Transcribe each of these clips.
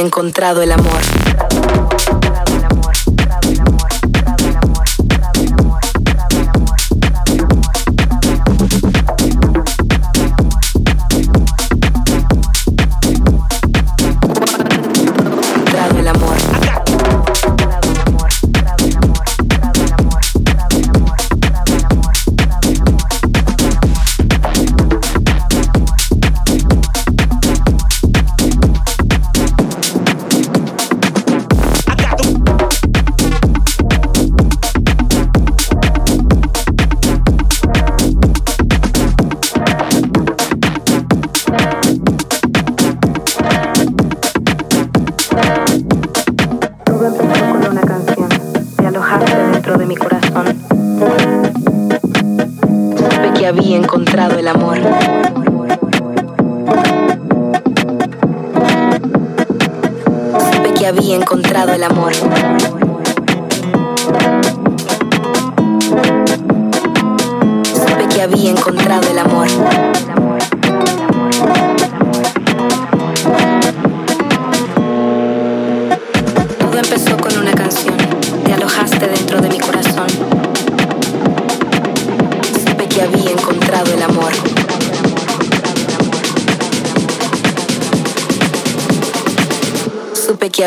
encontrado el amor.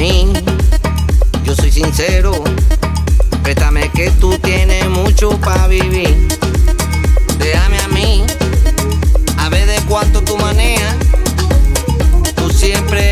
mí. Yo soy sincero, préstame que tú tienes mucho para vivir. Déjame a mí, a ver de cuánto tú manejas. Tú siempre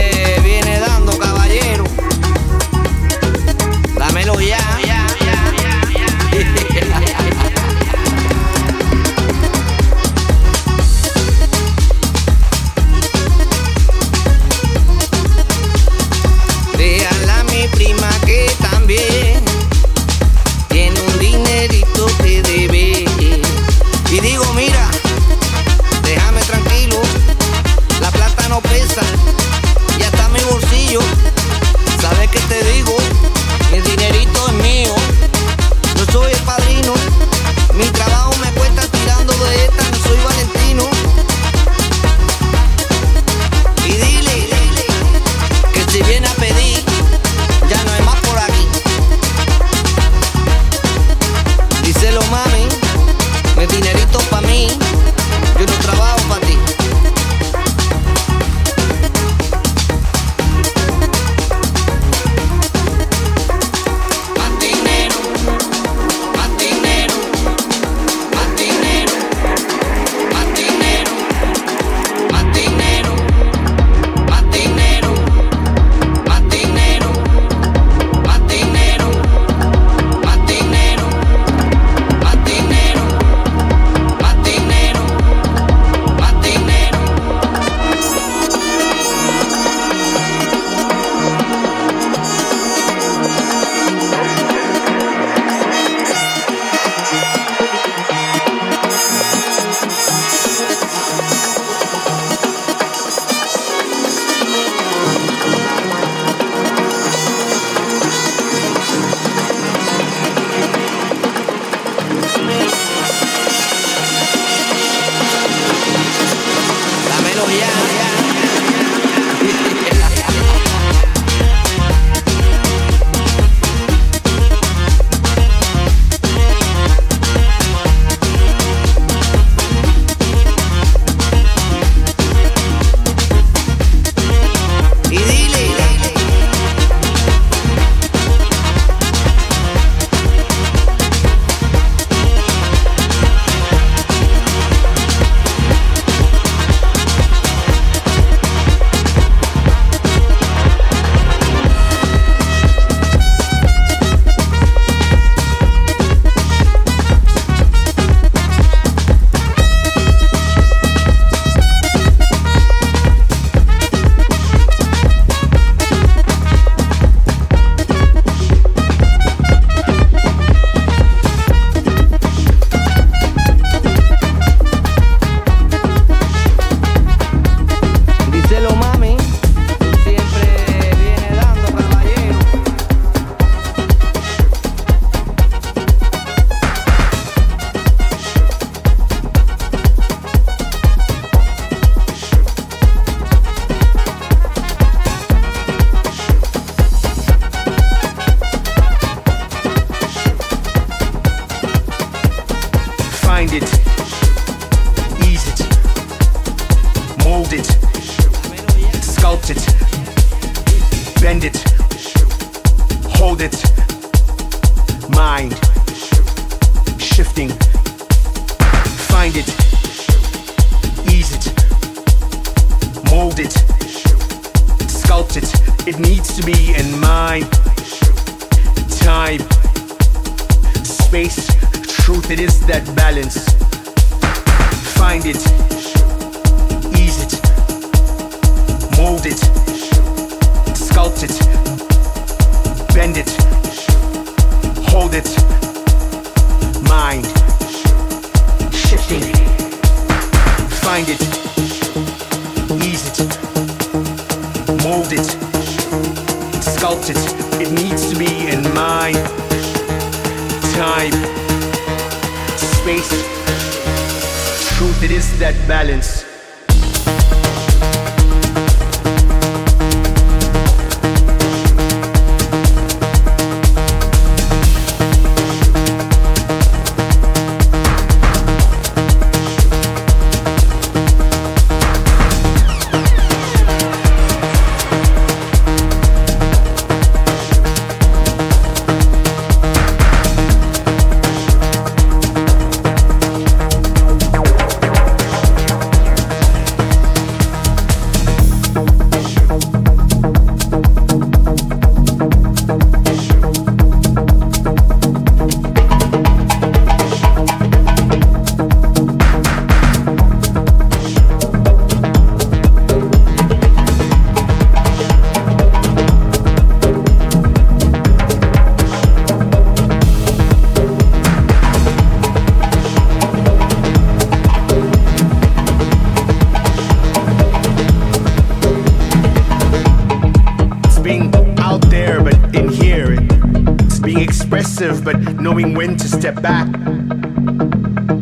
step back.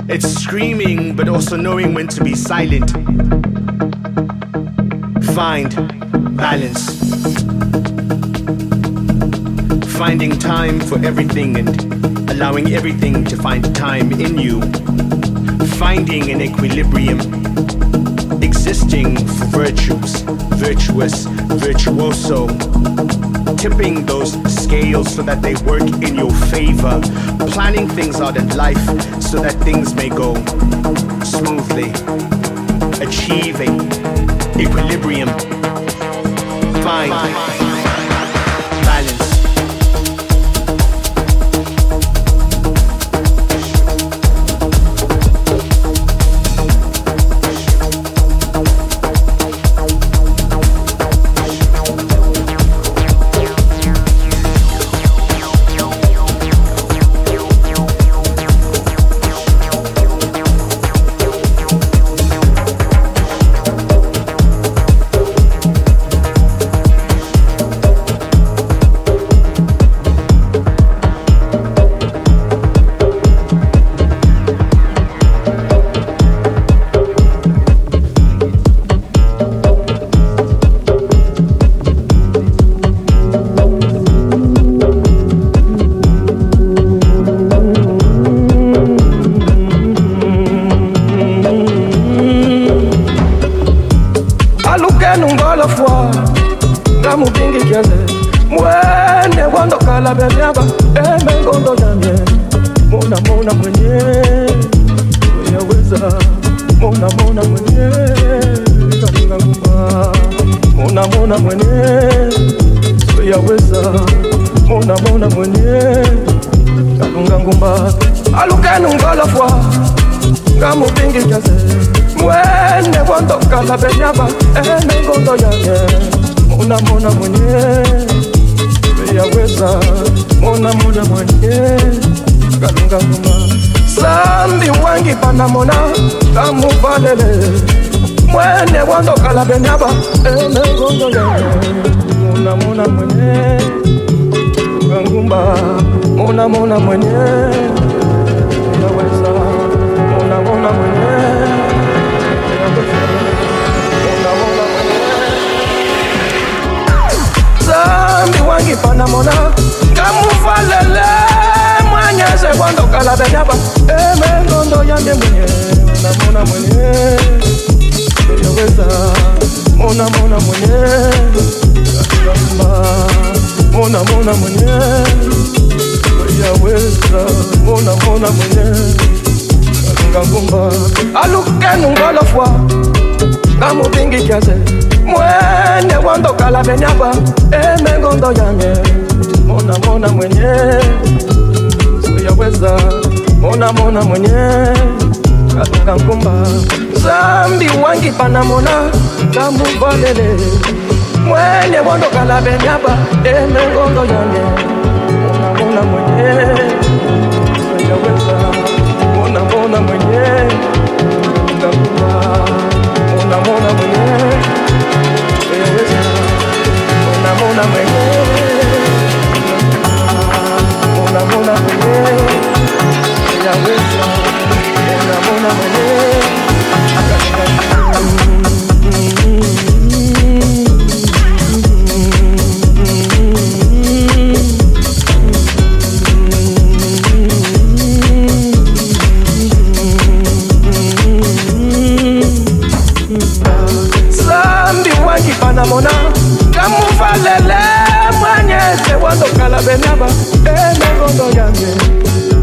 It's screaming, but also knowing when to be silent. Find balance. Finding time for everything and allowing everything to find time in you. Finding an equilibrium. Existing for virtues, virtuous, virtuoso tipping those scales so that they work in your favor, planning things out in life so that things may go smoothly, achieving equilibrium. Find. O nungolofwa ngamubingijaze mwene bondokala benyaba enengondo yanye munamona mwenye. Beyaweza munamona mwenye. Galunganguma sambi wangi panamona kamuvalele mwene bondokala benyaba enengondo yanye munamona mwenye. Gangumba munamona mwenye. Zambi wangi panamona kamufalele mwanyeze kwandokala benyaba emengondo yande mwenye namona mwenye. Eyoweza mona mona mona, mona, mona mona mona, mona, mona mona mwenye kangumba alukenu ngolofwa kamuvingi kiase. Mwene wondokala emengo emengondo yange. Mona mona mwenye. Siyaweza mona mona mwenye. Kangumba zambi wangi panamona kamuvalele mwene wondokala benyaba. Emengondo yange. Mona mona mwenye. Siyaweza Nitamwona mwenyewe, nitakuna mon mwenyewe, unamwona mwenyewe cuando calabenaba en el rondo llame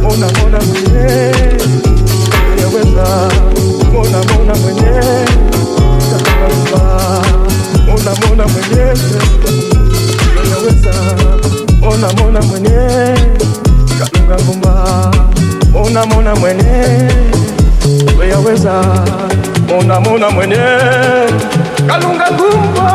mona mona muñe ya verdad mona mona muñe ya mona muñe ya verdad mona mona muñe kalunga ngumba. Mona mona muñe ya verdad mona mona muñe kalunga ngumba.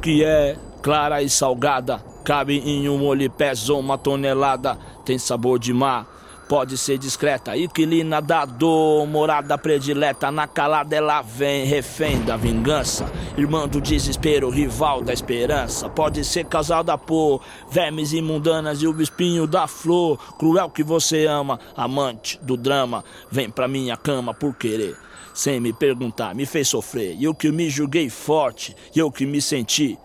Que é clara e salgada. Cabe em um olho pesa uma tonelada. Tem sabor de mar, pode ser discreta. Inquilina da dor, morada predileta. Na calada ela vem, refém da vingança. Irmã do desespero, rival da esperança. Pode ser causada por vermes imundanas e o espinho da flor. Cruel que você ama, amante do drama. Vem pra minha cama por querer sem me perguntar, me fez sofrer. E eu que me julguei forte, e eu que me senti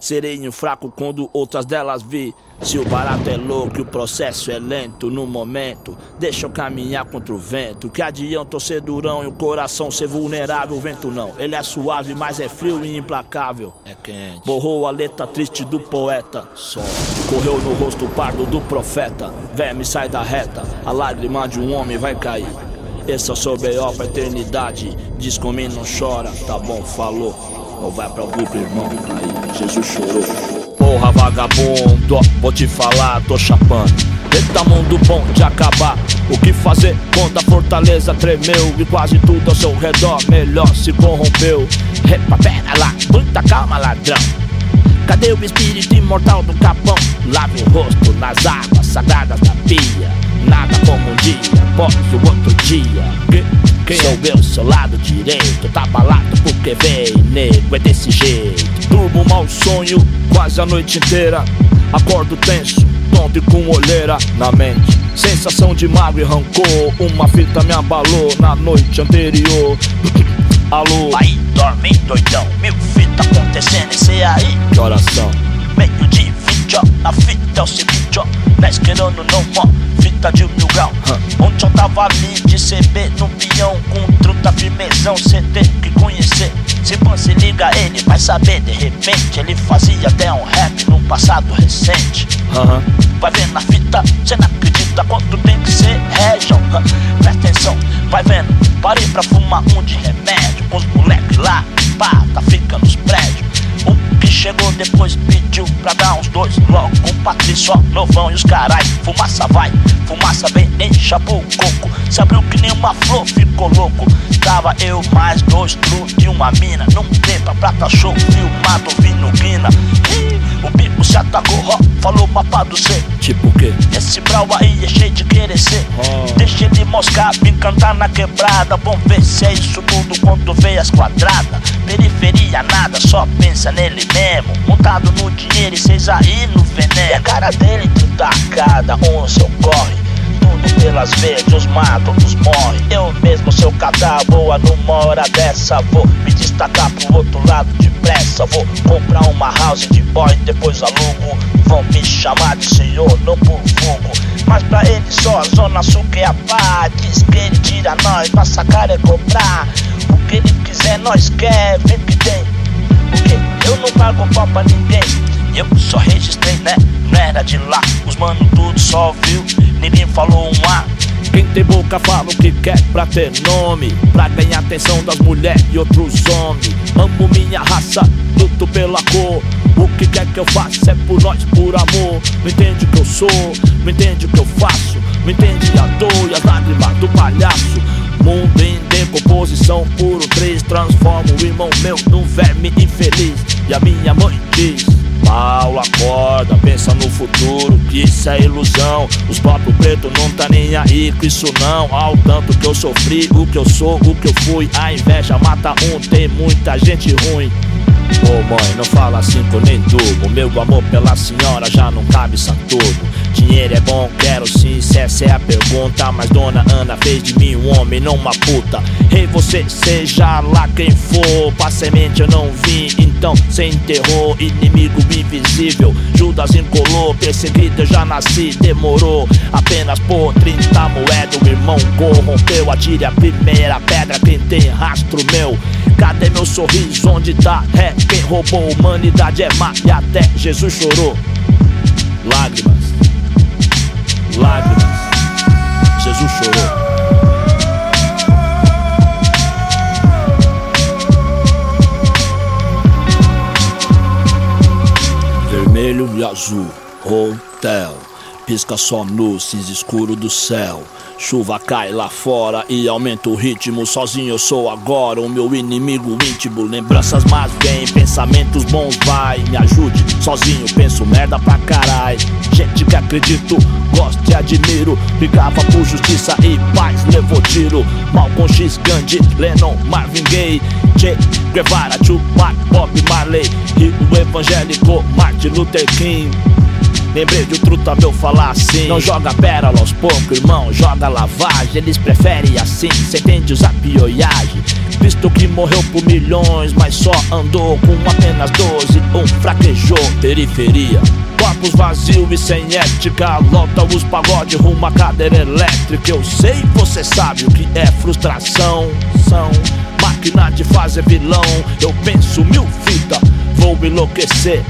sereno fraco quando outras delas vi. Se o barato é louco o processo é lento no momento, deixa eu caminhar contra o vento. Que adianta eu ser durão e o coração ser vulnerável? O vento não, ele é suave, mas é frio e implacável. É quente. Borrou a letra triste do poeta. Só correu no rosto pardo do profeta. Verme sai da reta, a lágrima de um homem vai cair. Esse é o seu pra eternidade. Diz comigo, não chora, tá bom, falou. Ou vai pra grupo, irmão. Aí, Jesus chorou. Porra, vagabundo, vou te falar, tô chapando. Eita mundo bom de acabar. O que fazer quando a fortaleza tremeu e quase tudo ao seu redor melhor se corrompeu? Repa, pera lá, muita calma, ladrão. Cadê o espírito imortal do capão? Lave o rosto nas águas sagradas da pia. Nada como um dia após o outro dia. Quem sou eu, seu lado direito? Tá balado porque vem, nego, é desse jeito. Durmo mal sonho quase a noite inteira. Acordo tenso, tonto e com olheira na mente. Sensação de magro e rancor. Uma fita me abalou na noite anterior. Alô? Aí dorme doidão, mil fita acontecendo, esse aí. Que oração? Meio de na fita é o seguinte, ó. Nós querendo não, ó, fita de mil grau. Ontem eu tava ali de CB no peão, com truta firmezão, cê tem que conhecer. Se você liga, ele vai saber, de repente. Ele fazia até um rap no passado recente. Vai vendo na fita, cê não acredita quanto tem que ser région. hã? Presta atenção, vai vendo. Parei pra fumar um de remédio. Com os moleques lá, pá, tá fica nos prédios. O que chegou depois pediu pra dar uns dois logo. Com Patrício, ó, novão e os carai. Fumaça vai, fumaça vem, encha o coco. Se abriu que nem uma flor, ficou louco. Tava eu mais dois tru e uma mina. Num tempo, prata show, filmado, vindo guina. O bico se atacou, ó, falou mapa do C. Tipo o quê? Esse brau aí é cheio de querer ser. Oh. Deixa ele moscar, me cantar na quebrada. Vamos ver se é isso tudo quando vê as quadradas. Periferia nada, só pensa nele mesmo. Montado no dinheiro e cês aí no veneno. E a cara dele tacada, um seu corre. Tudo pelas veias, uns matam, outros morrem. Eu mesmo, seu boa numa hora dessa. Vou me destacar pro outro lado depressa. Vou comprar uma house de boy, depois alugo. Vão me chamar de senhor, não por fogo. Mas pra ele só a zona sul é a paz. Diz que ele tira nós, pra sacar é cobrar. O que ele quiser, nós quer, vem que tem. Eu não pago pau pra ninguém. Eu só registrei, né? Não era de lá. Os mano tudo só viu. Ninguém falou um A. Quem tem boca fala o que quer pra ter nome Pra ganhar atenção das mulheres e outros homens Amo minha raça, luto pela cor O que quer que eu faça é por nós, por amor Não entende o que eu sou, não entende o que eu faço Não entende a dor e as lágrimas do palhaço Mundo em decomposição, puro três Transforma o irmão meu num verme infeliz E a minha mãe diz Paulo acorda, pensa no futuro, que isso é ilusão. Os próprios pretos não tá nem aí com isso não. Ao tanto que eu sofri, o que eu sou, o que eu fui. A inveja mata um, tem muita gente ruim. Ô mãe, não fala assim que eu nem durmo. Meu amor pela senhora já não cabe Santurno. Dinheiro é bom, quero sim, se essa é a pergunta. Mas dona Ana fez de mim um homem, não uma puta. Rei, você seja lá quem for. Pra semente eu não vim, então cê enterrou. Inimigo invisível, Judas encolou. Perseguido eu já nasci, demorou. Apenas por 30 moedas, o irmão corrompeu. Atire a primeira pedra, quem tem rastro meu. Cadê meu sorriso? Onde tá? É quem roubou humanidade é má e até Jesus chorou. Lágrimas, lágrimas. Jesus chorou. Vermelho e azul, hotel. Pisca só no cinza escuro do céu. Chuva cai lá fora e aumenta o ritmo. Sozinho eu sou agora o meu inimigo íntimo. Lembranças más vem, pensamentos bons vai. Me ajude, sozinho penso merda pra carai. Gente que acredito, gosto e admiro. Brigava por justiça e paz, levou tiro. Malcolm X, Gandhi, Lennon, Marvin Gaye. Che Guevara, Tupac, Bob Marley. E o evangélico Martin Luther King. Lembrei de o truta meu falar assim. Não joga pérola aos poucos, irmão, joga lavagem. Eles preferem assim, cê entende usar pioiagem Visto que morreu por milhões, mas só andou com apenas 12 Um fraquejou, periferia. Corpos vazios e sem ética. Lota os pagode rumo à cadeira elétrica. Eu sei, você sabe o que é frustração. São máquina de fazer vilão. Eu penso mil fitas, vou enlouquecer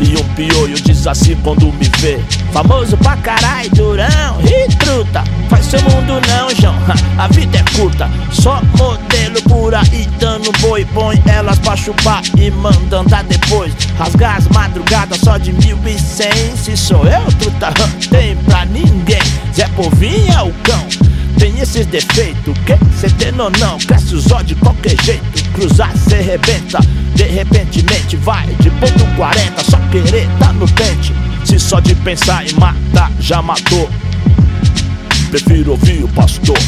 e um pioio diz assim quando me vê. Famoso pra caralho, durão e truta Faz seu mundo não, João, a vida é curta. Só modelo por aí dando boi. Põe elas pra chupar e manda andar depois. Rasgar as madrugadas só de mil e cem. Se sou eu, truta, tem pra ninguém. Zé Povinho é o cão tem esses defeitos, que cê tem ou não? Cresce os olhos de qualquer jeito, cruzar cê rebenta. De repentemente vai de ponto 40, só querer tá no pente. Se só de pensar em matar já matou, prefiro ouvir o pastor.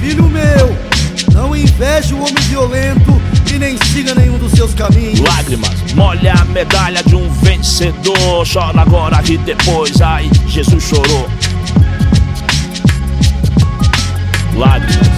Filho meu, não inveje o homem violento e nem siga nenhum dos seus caminhos. Lágrimas, molha a medalha de um vencedor. Chora agora e depois, ai, Jesus chorou. Lágrimas.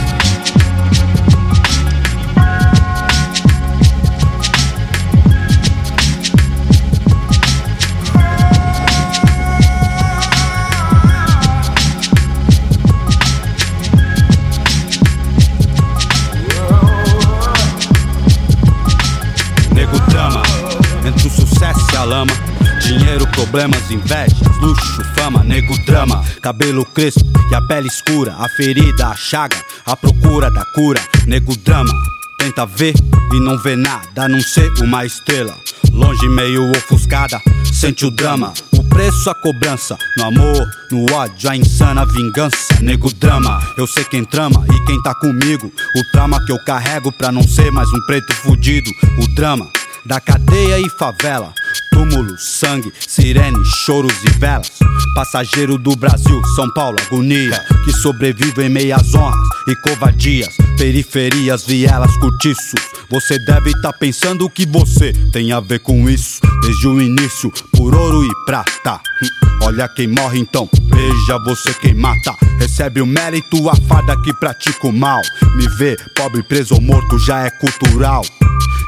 Nego drama, entre o sucesso e a lama. Dinheiro, problemas, invejas, luxo, fama, nego drama, cabelo crespo e a pele escura, a ferida, a chaga, a procura da cura, nego drama. Tenta ver e não vê nada, a não ser uma estrela. Longe, meio ofuscada, sente o drama. O preço, a cobrança. No amor, no ódio, a insana vingança. Nego drama, eu sei quem trama e quem tá comigo. O trauma que eu carrego pra não ser mais um preto fudido. O drama da cadeia e favela. Túmulo, sangue, sirene, choros e velas. Passageiro do Brasil, São Paulo, agonia. Que sobrevive em meias honras e covardias. Periferias, vielas, cortiços. Você deve estar tá pensando que você tem a ver com isso. Desde o início, por ouro e prata. Hum, olha quem morre então, veja você quem mata. Recebe o mérito, a fada que pratica o mal. Me vê, pobre, preso ou morto, já é cultural.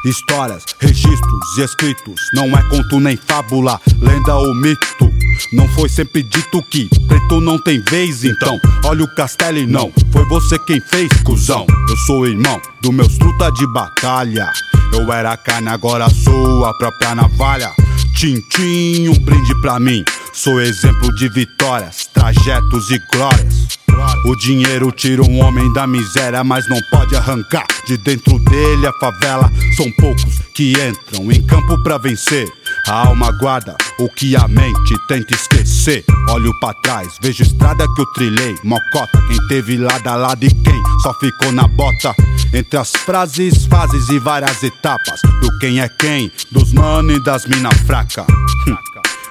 Histórias, registros e escritos, não é conto nem fábula, lenda ou mito. Não foi sempre dito que preto não tem vez, então olha o castelo e não foi você quem fez, cuzão. Eu sou irmão do meus truta de batalha. Eu era carne, agora sou a própria navalha. Tintim, um brinde pra mim. Sou exemplo de vitórias, trajetos e glórias. O dinheiro tira um homem da miséria, mas não pode arrancar de dentro dele a favela. São poucos que entram em campo pra vencer. A alma guarda o que a mente tenta esquecer. Olho para trás, vejo estrada que eu trilhei. Mocota, quem teve lado a lado e quem só ficou na bota. Entre as frases, fases e várias etapas. Do quem é quem, dos mano e das mina fraca.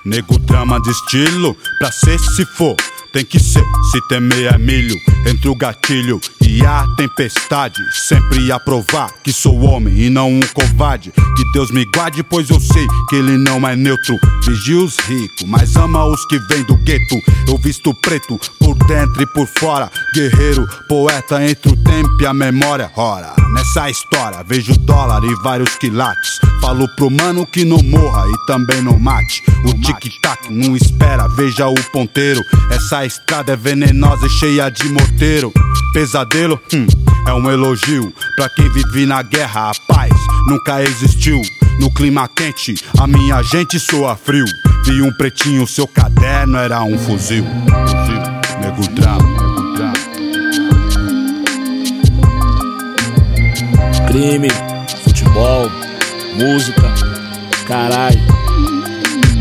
Nego drama de estilo, pra ser se for. Tem que ser, se temer é milho entre o gatilho e a tempestade. Sempre a provar que sou homem e não um covarde. Que Deus me guarde, pois eu sei que ele não é neutro. Vigia os ricos, mas ama os que vêm do gueto. Eu visto preto por dentro e por fora. Guerreiro, poeta entre o tempo e a memória. Ora, nessa história vejo dólar e vários quilates. Falo pro mano que não morra e também não mate. O tic-tac não espera, veja o ponteiro. Essa estrada é venenosa e cheia de morteiro. Pesadelo, hum, é um elogio. Pra quem vive na guerra, a paz nunca existiu. No clima quente, a minha gente soa frio. Vi um pretinho, seu caderno era um fuzil. Fuzil, nego drama. Crime, futebol, música, caralho.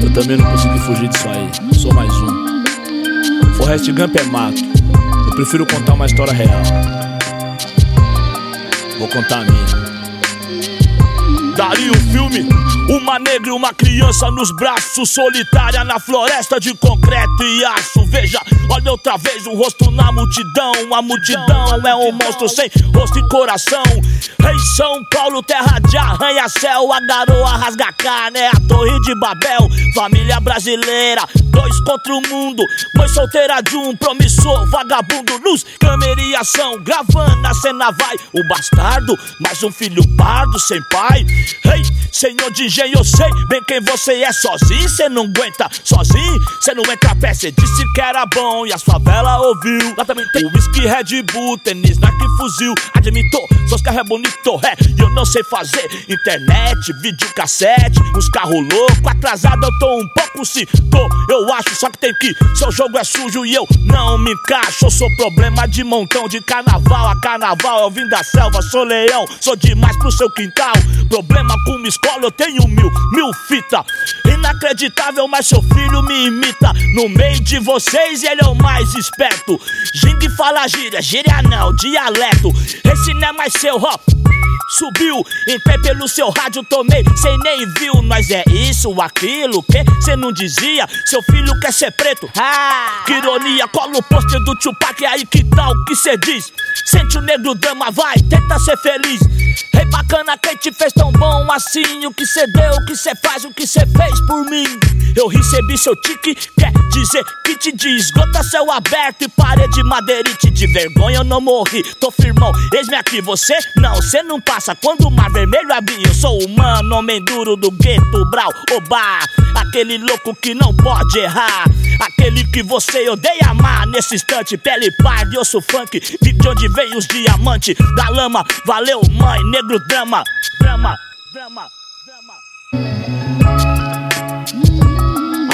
Eu também não consegui fugir disso aí. Sou mais um. Forrest Gump é mato. Prefiro contar uma história real. Vou contar a minha. Daria o filme Uma negra e uma criança nos braços Solitária na floresta de concreto e aço. Veja, olha outra vez o rosto na multidão. A multidão é um monstro sem rosto e coração. Rei São Paulo, terra de arranha-céu. A garoa rasga carne, é a torre de Babel. Família brasileira, dois contra o mundo Mãe solteira de um promissor vagabundo Luz, câmera e ação, gravando a cena vai O bastardo, mais um filho pardo sem pai Ei, senhor DJ, eu sei bem quem você é sozinho. Cê não aguenta sozinho, cê não entra a pé. Cê disse que era bom e a sua vela ouviu. Lá também tem whisky, Red Bull, tênis, Nike, fuzil. Admitou, seus carros é bonito, é. E eu não sei fazer internet, videocassete, uns carros loucos. Atrasado eu tô um pouco, se tô, eu acho. Só que tem que, seu jogo é sujo e eu não me encaixo. Eu sou problema de montão de carnaval a carnaval. Eu vim da selva, sou leão, sou demais pro seu quintal. Problema com escola, eu tenho mil, mil fita. Inacreditável, mas seu filho me imita. No meio de vocês, ele é o mais esperto. Jing fala gíria, gíria não, dialeto. Esse não é mais seu rap. Subiu, entrei pelo seu rádio, tomei, cê nem viu. Nós é isso, aquilo, que cê não dizia? Seu filho quer ser preto. Ah, que ironia, cola o pôster do Tupac, aí que tal que cê diz? Sente o negro drama, vai, tenta ser feliz. Bacana, quem te fez tão bom assim? O que cê deu, o que cê faz, o que cê fez por mim? Eu recebi seu tique, quer dizer que te diz Gota céu aberto e parede madeirite De vergonha eu não morri, tô firmão Eis-me aqui, você não, cê não passa. Quando o mar vermelho abrir Eu sou humano, homem duro do gueto Brau, oba. Aquele louco que não pode errar Aquele que você odeia amar. Nesse instante, pele parda e osso funk de onde veio os diamantes Da lama, valeu mãe, negro drama Drama, drama, drama.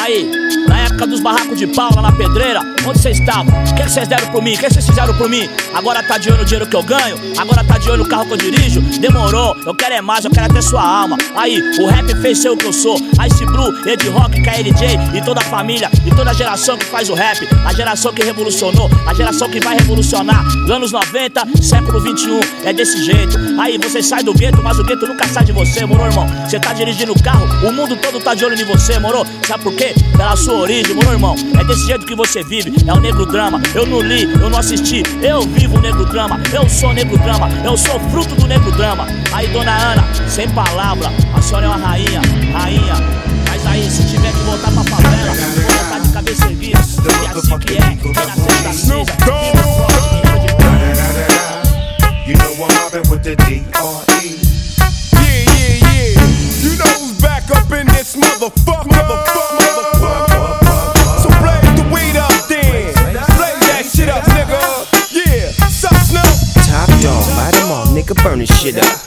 Aí, na época dos barracos de pau lá na pedreira, onde vocês estavam? O que vocês deram por mim? O que vocês fizeram por mim? Agora tá de olho no dinheiro que eu ganho? Agora tá de olho no carro que eu dirijo? Demorou, eu quero é mais, eu quero até sua alma. Aí, o rap fez ser o que eu sou. Ice Blue, Ed Rock, KLJ e toda a família e toda a geração que faz o rap. A geração que revolucionou, a geração que vai revolucionar. Anos 90, século 21, é desse jeito. Aí você sai do gueto, mas o gueto nunca sai de você, moro, irmão? Você tá dirigindo o carro, o mundo todo tá de olho em você, moro? Sabe por quê? Pela sua origem, moro, irmão? É desse jeito que você vive, é o negro drama. Eu não li, eu não assisti, eu vivo o negro drama. Eu sou negro drama, eu sou fruto do negro drama. Aí, dona Ana, sem palavra, a senhora é uma rainha, rainha. Mas aí, se tiver que voltar pra favela, vou voltar de cabeça erguida. E é assim que é, que nasceu da cinza. You know I'm mobbing with the D.R.E. Yeah, yeah, yeah. You know who's back up in this motherfucker. So burn this shit up.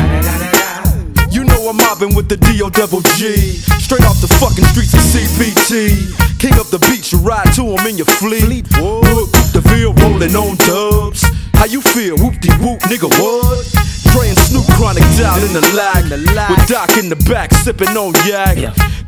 I'm mobbing with the D.O. double G. Straight off the fucking streets of CPT. King up the beach, you ride to him in your fleet. Look, the field rolling on dubs. How you feel? Whoop de whoop, nigga, what? Dre and Snoop Chronic down in the lag. With Doc in the back, sipping on yak. Clear